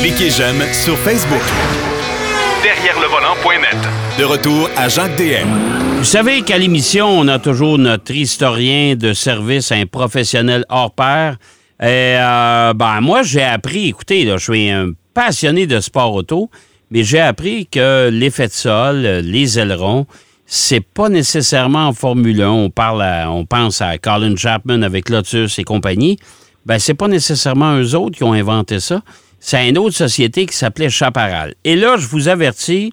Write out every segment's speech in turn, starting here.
Cliquez j'aime sur Facebook. Derrière le volant.net. De retour à Jacques DM. Vous savez qu'à l'émission, on a toujours notre historien de service, un professionnel hors pair. Et euh, ben, moi, j'ai appris, écoutez, là, je suis un passionné de sport auto, mais j'ai appris que l'effet de sol, les ailerons, c'est pas nécessairement en Formule 1. On, parle on pense à Colin Chapman avec Lotus et compagnie. Ben, c'est pas nécessairement eux autres qui ont inventé ça. C'est une autre société qui s'appelait Chaparral. Et là, je vous avertis,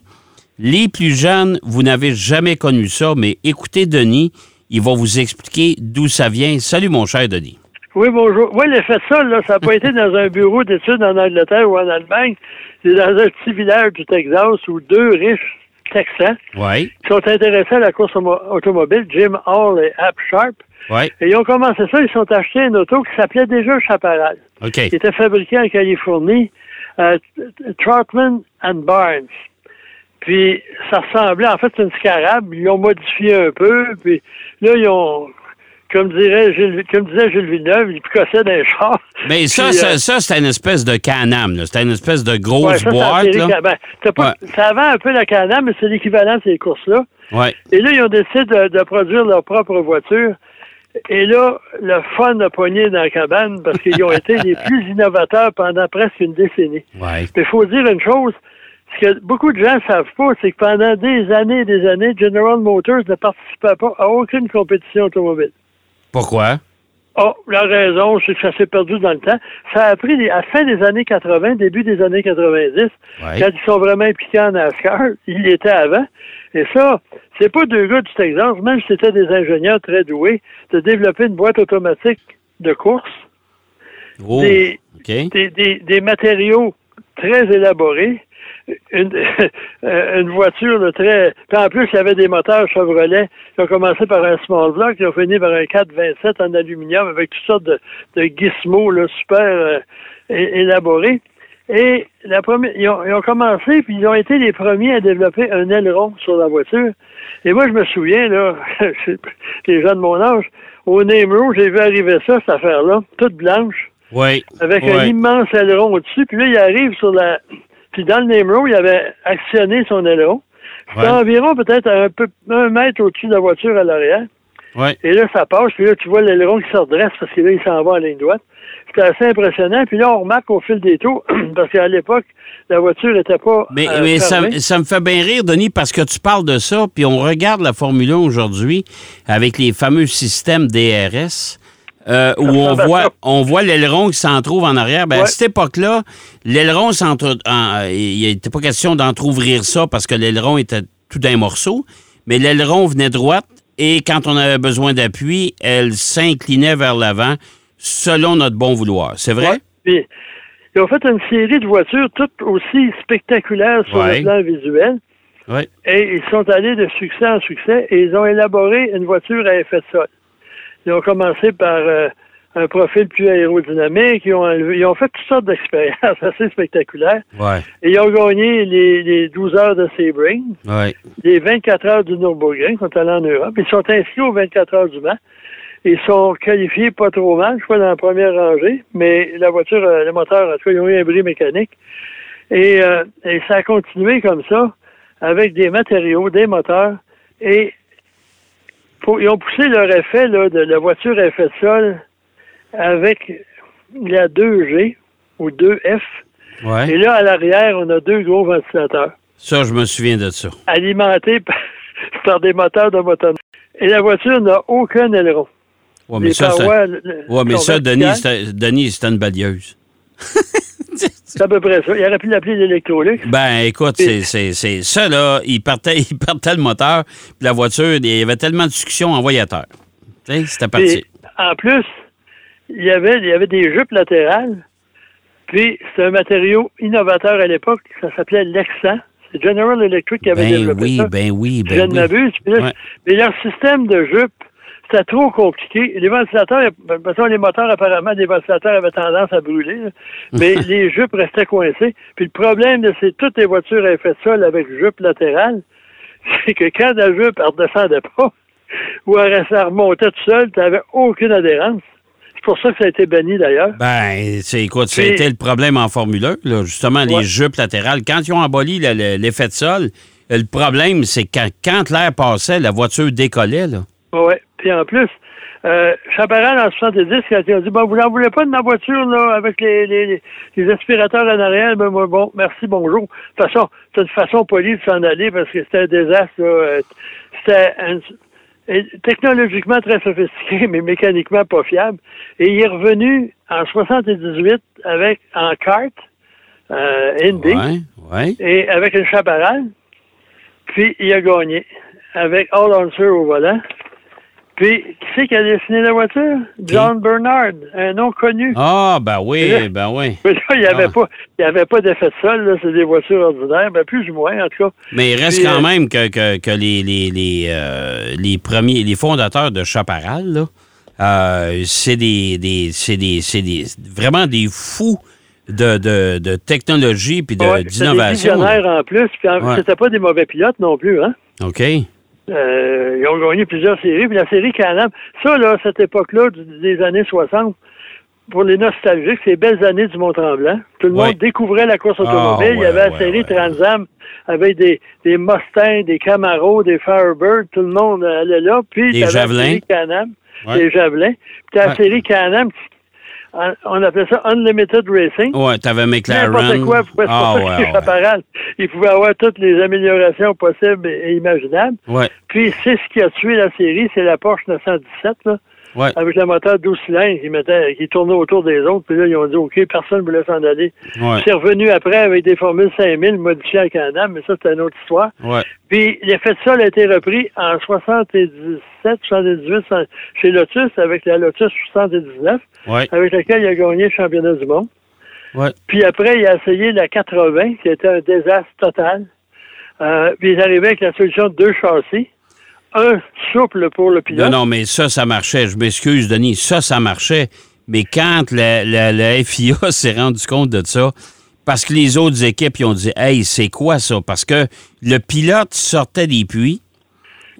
les plus jeunes, vous n'avez jamais connu ça, mais écoutez Denis, il va vous expliquer d'où ça vient. Salut, mon cher Denis. Oui, bonjour. Oui, l'effet de sol, là, ça n'a pas été dans un bureau d'études en Angleterre ou en Allemagne. C'est dans un petit village du Texas où deux riches Texans qui sont intéressés à la course automobile, Jim Hall et App Sharp. Ouais. Et ils ont commencé ça, ils sont achetés une auto qui s'appelait déjà Chaparral. OK. Qui était fabriquée en Californie, euh, Trotman and Barnes. Puis ça ressemblait, en fait, c'est une scarab. Ils l'ont modifié un peu. Puis là, ils ont, comme dirait Gilles, comme disait Gilles Villeneuve, ils picossaient d'un char. Mais ça, Puis, ça, euh, ça, c'était une espèce de canam. C'était une espèce de grosse ouais, ça, boîte. ça, là. ben, t'as pas- Ouais. ça vend un peu la Can-Am, mais c'est l'équivalent de ces courses-là. Ouais. Et là, ils ont décidé de, de produire leur propre voiture. Et là, le fun a pogné dans la cabane parce qu'ils ont été les plus innovateurs pendant presque une décennie. Ouais. Il faut dire une chose, ce que beaucoup de gens ne savent pas, c'est que pendant des années et des années, General Motors ne participait pas à aucune compétition automobile. Pourquoi? Oh, la raison, c'est que ça s'est perdu dans le temps. Ça a pris des- à la fin des années 80, début des années 90, Ouais. quand ils sont vraiment impliqués en NASCAR, ils l'étaient avant. Et ça, c'est pas deux gars du Texas, même si c'était des ingénieurs très doués, de développer une boîte automatique de course, Oh, des, OK. des, des, des matériaux très élaborés, une, euh, une voiture là, très... Puis en plus, il y avait des moteurs Chevrolet qui ont commencé par un small block, qui ont fini par un 427 en aluminium avec toutes sortes de, de gizmos là, super euh, élaborés. Et la première, ils, ont, ils ont commencé, puis ils ont été les premiers à développer un aileron sur la voiture. Et moi, je me souviens, là, les gens de mon âge, au Namero, j'ai vu arriver ça, cette affaire-là, toute blanche Oui. avec un immense aileron au-dessus. Puis là, il arrive sur la... Puis dans le name row, il avait actionné son aileron. C'était Ouais. environ peut-être un peu un mètre au-dessus de la voiture à l'arrière. Ouais. Et là, ça passe. Puis là, tu vois l'aileron qui se redresse parce que là, il s'en va en ligne droite. C'était assez impressionnant. Puis là, on remarque au fil des tours, parce qu'à l'époque, la voiture n'était pas Mais, euh, mais ça, ça me fait bien rire, Denis, parce que tu parles de ça, puis on regarde la Formule 1 aujourd'hui avec les fameux systèmes DRS. Euh, où on à voit, on voit l'aileron qui s'en trouve en arrière. Ben, À Ouais. cette époque-là, l'aileron, il n'était pas question d'entrouvrir ça parce que l'aileron était tout d'un morceau, mais l'aileron venait droite et quand on avait besoin d'appui, elle s'inclinait vers l'avant selon notre bon vouloir. C'est vrai? Ouais. Ils ont fait une série de voitures toutes aussi spectaculaires sur Ouais. le plan visuel. Oui. Et ils sont allés de succès en succès et ils ont élaboré une voiture à effet de sol. Ils ont commencé par euh, un profil plus aérodynamique. Ils ont, enlevé- ils ont fait toutes sortes d'expériences assez spectaculaires. Ouais. Et ils ont gagné les, les 12 heures de Sebring, Ouais. les 24 heures du Nürburgring, ils sont allés en Europe. Ils sont inscrits aux 24 heures du Mans. Ils sont qualifiés pas trop mal, je crois, dans la première rangée, mais la voiture, euh, le moteur, en tout cas, ils ont eu un bris mécanique. Et, euh, et ça a continué comme ça, avec des matériaux, des moteurs, et ils ont poussé leur effet là, de la voiture à effet de sol avec la 2G ou 2F. Ouais. Et là, à l'arrière, on a deux gros ventilateurs Ça, je me souviens de ça. alimentés par, par des moteurs de moteur. Et la voiture n'a aucun aileron. Ouais, mais ça, parois, Ouais, mais ça, Denis, c'était une balieuse. C'est à peu près ça. Il aurait pu l'appeler l'électrolux. Ben, écoute, c'est, c'est, c'est ça, là, il partait, il partait le moteur, puis la voiture, il y avait tellement de succion en voyateur. Tu sais, c'était parti. Puis, en plus, il y avait, il y avait des jupes latérales. Puis, c'est un matériau innovateur à l'époque. Ça s'appelait Lexan. C'est General Electric qui avait Ben développé oui, ça. ben oui, je ben ne oui. m'abuse. Puis là, Ouais. Mais leur système de jupe, c'était trop compliqué. Les ventilateurs, ben, parce que les moteurs, apparemment, les ventilateurs avaient tendance à brûler. là. Mais les jupes restaient coincées. Puis le problème de ces, toutes les voitures à effet de sol avec jupe latérale, c'est que quand la jupe, elle redescendait pas, ou elle, remontait tout seul, tu n'avais aucune adhérence. C'est pour ça que ça a été banni d'ailleurs. Ben, c'est, écoute, c'était le problème en Formule 1, là, justement, les jupes latérales. Quand ils ont aboli l'effet de sol, le problème, c'est que quand, l'air passait, la voiture décollait. Là. Oui. Puis en plus, euh, Chaparral, en 70, quand il a dit, bon, vous n'en voulez pas de ma voiture, là, avec les, les, les aspirateurs en arrière, ben, bon, merci, bonjour. De toute façon, c'est une façon polie de s'en aller parce que c'était un désastre, euh, C'était technologiquement très sophistiqué, mais mécaniquement pas fiable. Et il est revenu en 78 avec, en kart, euh, Indy. Et avec une chaparral. Puis, il a gagné avec All Answer au volant. Puis, qui c'est qui a dessiné la voiture? John Bernard, un nom connu. Ah, ben oui, ben oui. il n'y avait, ah. pas, avait pas d'effet de sol, c'est des voitures ordinaires, ben plus ou moins, en tout cas. Mais il reste quand euh, même que, que, les, les, les, euh, les, premiers, les fondateurs de Chaparral, là, euh, c'est des, des, c'est des, des, vraiment des fous de, de, de technologie puis d'innovation. Des visionnaires en plus, puis c'était pas des mauvais pilotes non plus, hein? OK. Euh, ils ont gagné plusieurs séries. Puis la série Canam, ça, là, cette époque-là, des années 60, pour les nostalgiques, ces belles années du Mont-Tremblant. Tout le monde découvrait la course automobile. Ah, Il y avait la série Transam avec des, des Mustangs, des Camaro, des Firebird. Tout le monde allait là. Puis, des Javelins. Canam, des Javelins. Puis la série Canam on appelait ça Unlimited Racing. Ouais, t'avais McLaren. N'importe quoi pouvait ah, ouais, Il pouvait avoir toutes les améliorations possibles et imaginables. Ouais. Puis c'est ce qui a tué la série, c'est la Porsche 917, là. Avec le moteur 12 cylindres qui, mettait, qui tournait autour des autres. Puis là, ils ont dit, OK, personne ne voulait s'en aller. C'est revenu après avec des formules 5000 modifiées à Canada, mais ça, c'est une autre histoire. Puis l'effet de sol a été repris en 77, 78 chez Lotus avec la Lotus 79, avec laquelle il a gagné le championnat du monde. Puis après, il a essayé la 80, qui était un désastre total. Euh, puis il est arrivé avec la solution de deux châssis un souple pour le pilote. Non, non, mais ça, ça marchait. Je m'excuse, Denis. Ça, ça marchait. Mais quand la, FIA s'est rendu compte de ça, parce que les autres équipes ils ont dit Hey, c'est quoi ça? Parce que le pilote sortait des puits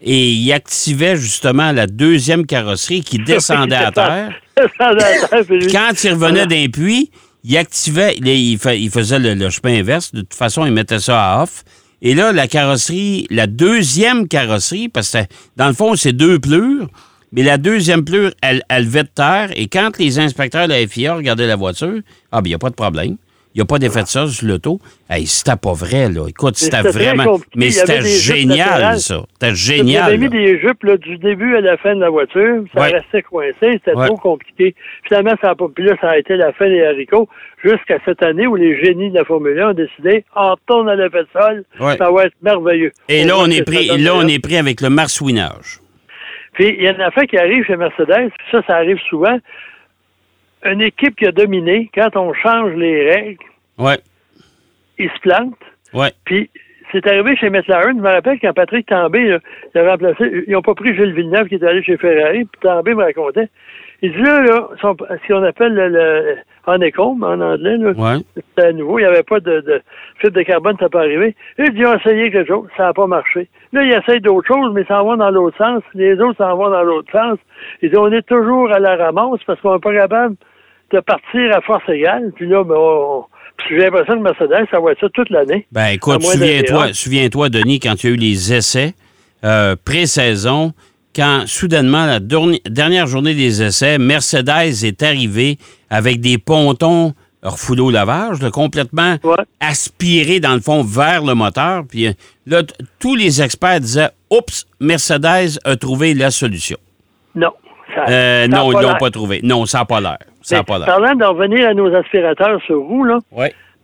et il activait justement la deuxième carrosserie qui descendait à terre. quand il revenait d'un puits, il activait, il, faisait le, le, chemin inverse. De toute façon, il mettait ça à off. Et là, la carrosserie, la deuxième carrosserie, parce que dans le fond, c'est deux plures, mais la deuxième pleure, elle, elle de terre. Et quand les inspecteurs de la FIA regardaient la voiture, ah, bien, il a pas de problème. Il n'y a pas d'effet de ça sur l'auto. Hey, c'était pas vrai, là. Écoute, c'était vraiment. Mais c'était génial, ça. C'était génial. J'avais mis des jupes là, du début à la fin de la voiture. Ça restait coincé. C'était trop compliqué. Finalement, ça a pas. Puis là, ça a été la fin des haricots. Jusqu'à cette année où les génies de la Formule 1 ont décidé, on tourne à l'effet de sol. Ça va être merveilleux. Et là, on, est pris, là, on est pris avec le marsouinage. Puis, il y a une affaire qui arrive chez Mercedes. Ça, ça arrive souvent une équipe qui a dominé, quand on change les règles, ouais. ils se plantent. Ouais. Puis c'est arrivé chez McLaren. Je me rappelle quand Patrick Tambay il a remplacé, ils n'ont pas pris Gilles Villeneuve qui est allé chez Ferrari, puis Tambay me racontait. Il dit là, là ce qu'on appelle le, le honeycomb en anglais, là, ouais. c'était nouveau, il n'y avait pas de, de fibre de carbone, ça pas arrivé. Il dit, ils ont essayé quelque chose, ça n'a pas marché. Là, ils essayent d'autres choses, mais ça en va dans l'autre sens. Les autres s'en vont dans l'autre sens. Ils disent, on est toujours à la ramasse parce qu'on n'est pas capable de partir à force égale. Puis là, ben, j'ai l'impression que Mercedes, ça va être ça toute l'année. Ben écoute, souviens-toi, souviens-toi, Denis, quand il y a eu les essais euh, pré-saison, quand soudainement, la dernière journée des essais, Mercedes est arrivé avec des pontons refoulés au lavage, complètement aspirés dans le fond vers le moteur. Puis euh, là, tous les experts disaient Oups, Mercedes a trouvé la solution. Non. Euh, non, ils ne l'ont pas trouvé. Non, ça n'a pas l'air. Parlant d'en revenir à nos aspirateurs sur roue, là,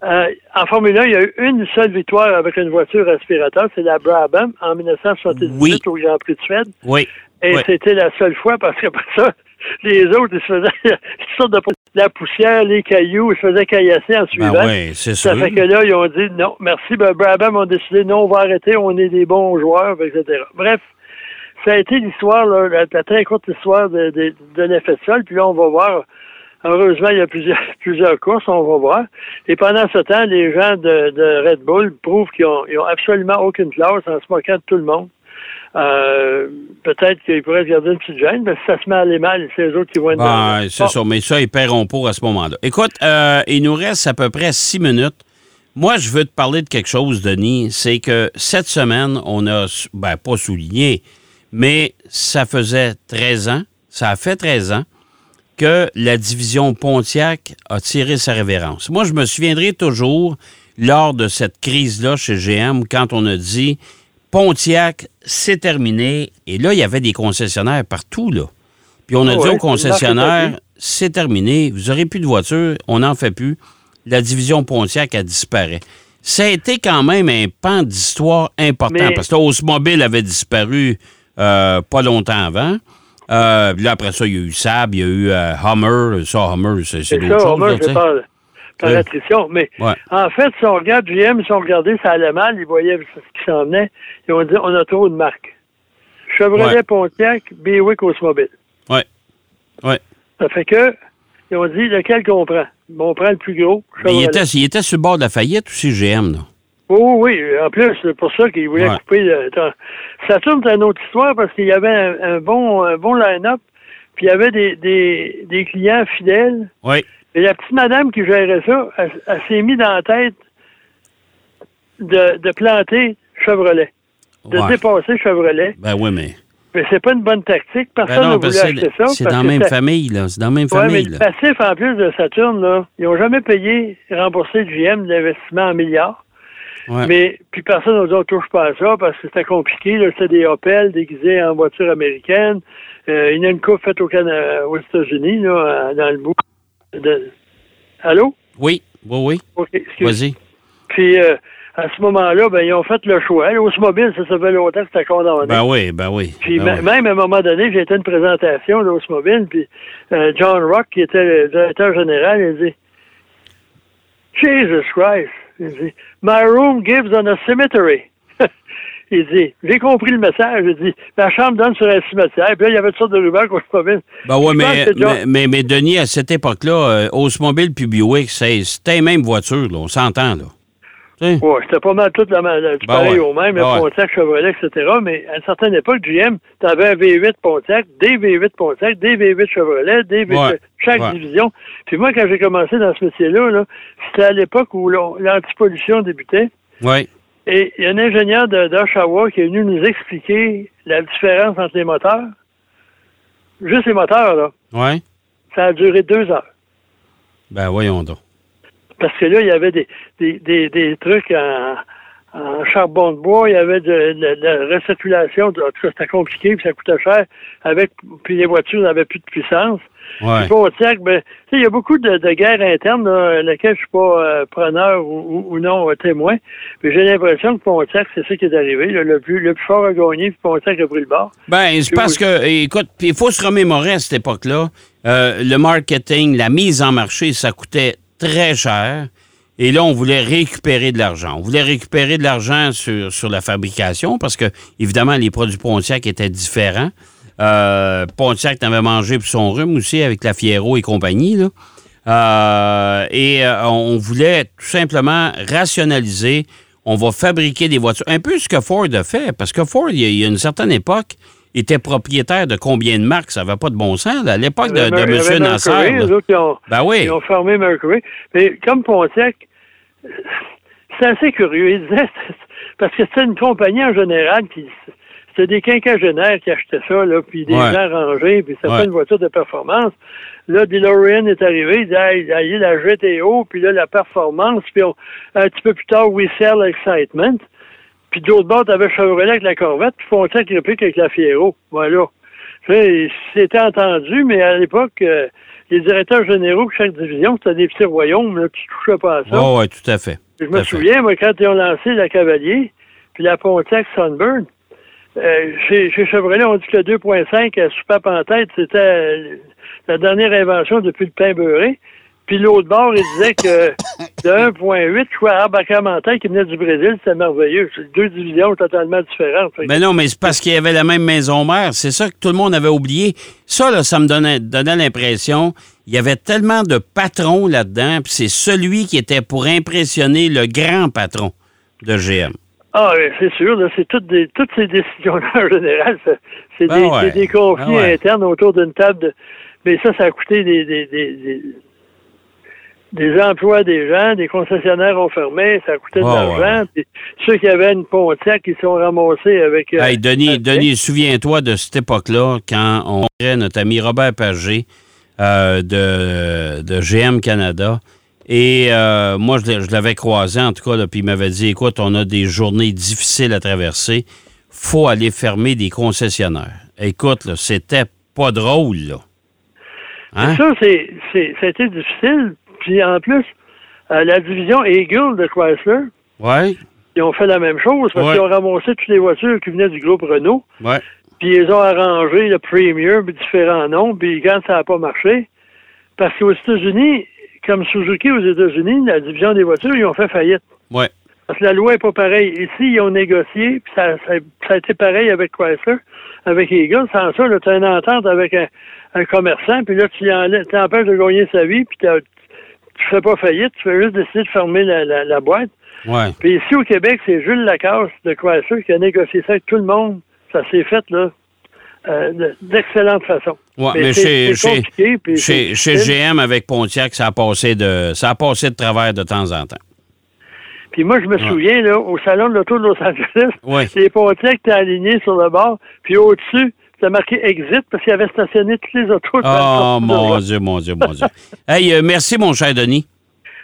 euh, en Formule 1, il y a eu une seule victoire avec une voiture aspirateur, c'est la Brabham en 1978 au Grand Prix de Suède. Oui. Et c'était la seule fois parce que ça, les autres, ils se faisaient sortes de la poussière, les cailloux, ils se faisaient caillasser en suivant. Ben oui, c'est ça. fait que là, ils ont dit non, merci. Ben, Brabham ont décidé non, on va arrêter, on est des bons joueurs, etc. Bref, ça a été l'histoire, la, très courte histoire de, de, de l'effet de sol. Puis là, on va voir Heureusement, il y a plusieurs, plusieurs courses, on va voir. Et pendant ce temps, les gens de, Red Bull prouvent qu'ils n'ont ont absolument aucune classe en se moquant de tout le monde. Euh, peut-être qu'ils pourraient garder une petite gêne, mais si ça se met à aller mal, c'est eux autres qui vont être ben, C'est ça, mais ça, ils paieront pour à ce moment-là. Écoute, euh, il nous reste à peu près six minutes. Moi, je veux te parler de quelque chose, Denis. C'est que cette semaine, on a, ben, pas souligné, mais ça faisait 13 ans, ça a fait 13 ans que la division Pontiac a tiré sa révérence. Moi, je me souviendrai toujours, lors de cette crise-là chez GM, quand on a dit Pontiac, c'est terminé. Et là, il y avait des concessionnaires partout, là. Puis on a ah dit aux concessionnaires, c'est terminé, vous n'aurez plus de voitures, on n'en fait plus. La division Pontiac a disparu. Ça a été quand même un pan d'histoire important, parce que Mobile avait disparu euh, pas longtemps avant. Euh, là, après ça, il y a eu Sab, il y a eu euh, Hummer. Ça, Hummer, c'est d'autres choses. Hummer, c'est par, par l'attrition. Mais en fait, si on regarde GM, si on regardait, ça allait mal, ils voyaient ce qui s'en venait. Ils ont dit on a trop de marques. Chevrolet, Pontiac, Buick, Oldsmobile. Oui. Oui. Ça fait que, ils ont dit lequel qu'on prend? Bon, on prend le plus gros. Il était, il était sur le bord de la faillite aussi, GM, là. Oh, oui, en plus, c'est pour ça qu'ils voulaient couper. Le... Saturne, c'est une autre histoire parce qu'il y avait un, bon, bon line-up, puis il y avait des, des, des, clients fidèles. Oui. Et la petite madame qui gérait ça, elle, s'est mise dans la tête de, de planter Chevrolet, de dépasser Chevrolet. Ben oui, mais. Mais c'est pas une bonne tactique. Ben Personne ne voulait acheter ça. C'est dans la même famille, là. C'est dans la même famille. Mais le passif, en plus de Saturne, là, ils n'ont jamais payé, remboursé du GM l'investissement en milliards. Mais puis personne n'a dit on touche pas à ça parce que c'était compliqué. C'était des Opel déguisés en voiture américaine. Euh, il y a une coupe faite au Canada, aux États-Unis, là, dans le bout de. Allô? Oui, oui, oui. Vas-y. Puis euh, à ce moment-là, ben, ils ont fait le choix. L'Osmobile, ça, ça fait longtemps que c'était condamné. Ben oui, ben oui. Puis ben même à un moment donné, j'ai été à une présentation d'Osmobile, puis euh, John Rock, qui était le directeur général, il dit Jesus Christ, il dit, My room gives on a cemetery. il dit, j'ai compris le message. Il dit, ma chambre donne sur un cimetière. Puis là, il y avait toutes sortes de rumeurs qu'on se Ben oui, mais, mais, mais, Denis, à cette époque-là, euh, Oldsmobile puis Buick, c'était même voiture, là, on s'entend, là. Oui, c'était pas mal tout la, la, du ben pareil au même, ben Pontiac, Chevrolet, etc. Mais à une certaine époque, GM, tu avais un V8 Pontiac, des V8 Pontiac, des V8 Chevrolet, des V8, chaque division. Puis moi, quand j'ai commencé dans ce métier-là, -là, c'était à l'époque où l'antipollution débutait. Oui. Et il y a un ingénieur d'Oshawa qui est venu nous expliquer la différence entre les moteurs. Juste les moteurs, là. Oui. Ça a duré deux heures. Ben voyons donc. Parce que là, il y avait des, des, des, des trucs en, en, charbon de bois, il y avait de, la recirculation, en tout cas, c'était compliqué, puis ça coûtait cher, avec, puis les voitures n'avaient plus de puissance. Ouais. Ben, il y a beaucoup de, de guerres internes, là, lesquelles je suis pas euh, preneur ou, ou, non euh, témoin. Mais j'ai l'impression que Pontiac, c'est ça qui est arrivé. le, plus, le plus fort a gagné, puis Pontiac a pris le bord. Ben, c'est parce que, écoute, il faut se remémorer à cette époque-là, euh, le marketing, la mise en marché, ça coûtait très cher. Et là, on voulait récupérer de l'argent. On voulait récupérer de l'argent sur, la fabrication parce que, évidemment, les produits Pontiac étaient différents. Euh, Pontiac avait mangé pour son rhume aussi avec la Fiero et compagnie. Là. Euh, et euh, on voulait tout simplement rationaliser. On va fabriquer des voitures. Un peu ce que Ford a fait, parce que Ford, il y a une certaine époque, était propriétaire de combien de marques? Ça n'avait pas de bon sens. À l'époque de, de M. Nassar. Les autres, ils ont, ben oui. ils ont fermé Mercury. Mais comme Pontiac, c'est assez curieux. Il disait, parce que c'était une compagnie en général qui c'était des quinquagénaires qui achetaient ça, là, puis des gens rangés, puis c'était pas une voiture de performance. Là, DeLorean est arrivé, il dit, hey, il la GTO, puis là, la performance, puis un petit peu plus tard, We Sell Excitement. Puis d'autre bord, t'avais Chevrolet avec la Corvette, puis Pontiac réplique avec la Fiero. Voilà. C'était entendu, mais à l'époque, euh, les directeurs généraux de chaque division, c'était des petits royaumes là, qui ne touchaient pas à ça. Oh, oui, tout à fait. je me souviens, moi, quand ils ont lancé la Cavalier, puis la Pontiac Sunburn, euh, chez, Chevrolet, on dit que le 2.5 à soupape en tête, c'était la dernière invention depuis le pain beurré. Puis l'autre bord, il disait que de 1.8, je crois, Arbacamantin qui venait du Brésil, c'était merveilleux. C'est deux divisions totalement différentes. Mais non, mais c'est parce qu'il y avait la même maison mère. C'est ça que tout le monde avait oublié. Ça, là, ça me donnait, donnait l'impression, il y avait tellement de patrons là-dedans, puis c'est celui qui était pour impressionner le grand patron de GM. Ah, oui, c'est sûr. C'est toutes, des, toutes ces décisions-là, en général, c'est Ben des, ouais. c'est des conflits Ben ouais. internes autour d'une table. De... Mais ça, ça a coûté des, des, des, des, emplois des gens. Des concessionnaires ont fermé. Ça a coûté de Ouais, l'argent. Ceux qui avaient une Pontiac, ils sont ramassés avec... euh, Hey, Denis, Denis souviens-toi de cette époque-là, quand on créait notre ami Robert Pagé euh, de, de GM Canada. Et euh, moi, je l'avais croisé, en tout cas, là, puis il m'avait dit Écoute, on a des journées difficiles à traverser. faut aller fermer des concessionnaires. Écoute, c'était pas drôle, là. Hein? Ça, c'est, c'est, ça a été difficile. Puis en plus, euh, la division Eagle de Chrysler, Ouais, ils ont fait la même chose parce Ouais. qu'ils ont ramassé toutes les voitures qui venaient du groupe Renault. ouais. Puis ils ont arrangé le Premier, puis différents noms, puis quand ça n'a pas marché, parce qu'aux États-Unis, comme Suzuki aux États-Unis, la division des voitures, ils ont fait faillite. Ouais. Parce que la loi n'est pas pareille. Ici, ils ont négocié, puis ça, ça, ça a été pareil avec Chrysler, avec Eagle. Sans ça, tu as une entente avec un, un commerçant, puis là, tu enlè- tu empêches de gagner sa vie, puis t'as- tu fais pas faillite, tu fais juste décider de fermer la, la, la boîte. Ouais. Puis ici, au Québec, c'est Jules Lacasse de Chrysler qui a négocié ça avec tout le monde. Ça s'est fait, là, euh, de- d'excellente façon. Ouais, mais, chez, chez, chez. GM avec Pontiac, ça a passé de ça a passé de travers de temps en temps. Puis moi, je me souviens, là, au salon de l'auto de Los Angeles, Ouais. les Pontiac étaient alignés sur le bord, puis au-dessus, c'était marqué Exit parce qu'il avait stationné toutes les autos. Oh, mon. Dieu, mon Dieu, mon Dieu. Hey, euh, merci, mon cher Denis.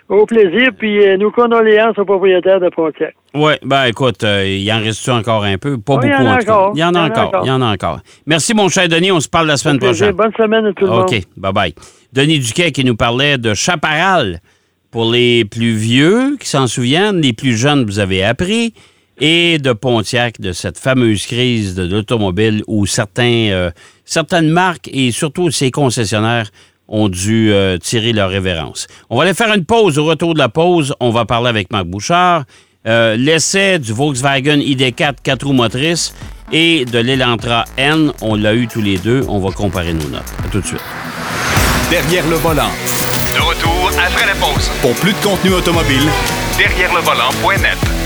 Au plaisir, puis euh, nos condoléances aux propriétaires de Pontiac. Oui, ben écoute, euh, il en reste-tu encore un peu? Pas Oui, il y beaucoup, en a en tout cas. encore. Il y en a encore. Il y en a encore. Merci, mon cher Denis. On se parle la semaine prochaine. Bonne semaine à tout le monde. OK, bye-bye. Denis Duquet qui nous parlait de Chaparral. Pour les plus vieux qui s'en souviennent, les plus jeunes, vous avez appris. Et de Pontiac, de cette fameuse crise de l'automobile où certains, euh, certaines marques et surtout ces concessionnaires ont dû euh, tirer leur révérence. On va aller faire une pause. Au retour de la pause, on va parler avec Marc Bouchard. Euh, L'essai du Volkswagen ID4 4 roues motrices et de l'Elantra N, on l'a eu tous les deux. On va comparer nos notes. À tout de suite. Derrière le volant. De retour après la pause. Pour plus de contenu automobile, Derrière le volant.net.